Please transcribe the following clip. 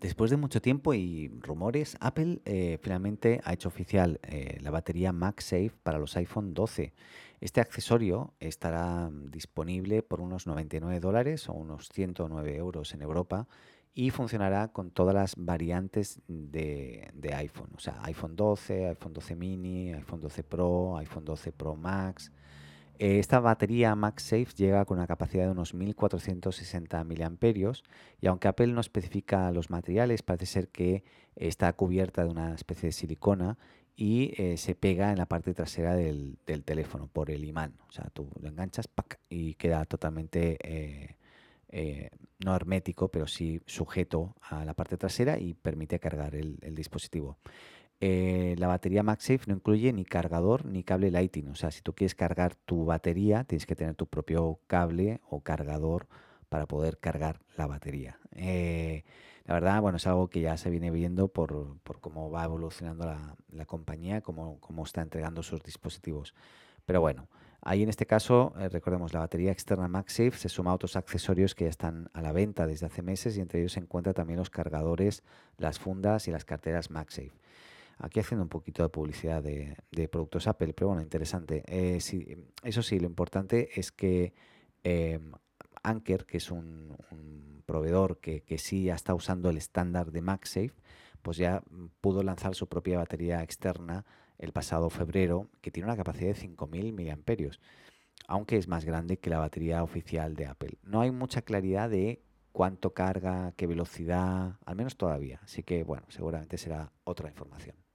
Después de mucho tiempo y rumores, Apple eh, finalmente ha hecho oficial eh, la batería MagSafe para los iPhone 12. Este accesorio estará disponible por unos 99 dólares o unos 109 euros en Europa y funcionará con todas las variantes de, de iPhone, o sea, iPhone 12, iPhone 12 mini, iPhone 12 Pro, iPhone 12 Pro Max. Eh, Esta batería MagSafe llega con una capacidad de unos 1460 mAh y aunque Apple no especifica los materiales, parece ser que está cubierta de una especie de silicona y eh, se pega en la parte trasera del, teléfono por el imán. O sea, tú lo enganchas y queda totalmente, eh, no hermético, pero sí sujeto a la parte trasera y permite cargar el dispositivo. Eh, la batería MagSafe no incluye ni cargador ni cable Lightning. O sea, si tú quieres cargar tu batería, tienes que tener tu propio cable o cargador para poder cargar la batería. Eh, la verdad, bueno, es algo que ya se viene viendo por, por cómo va evolucionando la, compañía, cómo, cómo está entregando sus dispositivos. Pero bueno, ahí en este caso, eh, recordemos, la batería externa MagSafe se suma a otros accesorios que ya están a la venta desde hace meses y entre ellos se encuentran también los cargadores, las fundas y las carteras MagSafe. Aquí haciendo un poquito de publicidad de, de productos Apple, pero bueno, interesante. Eh, eso sí, lo importante es que eh, Anker, que es un, proveedor que, que, sí está usando el estándar de MagSafe, pues ya pudo lanzar su propia batería externa el pasado febrero, que tiene una capacidad de 5.000 mAh, aunque es más grande que la batería oficial de Apple. No hay mucha claridad de cuánto carga, qué velocidad, al menos todavía. Así que bueno, seguramente será otra información.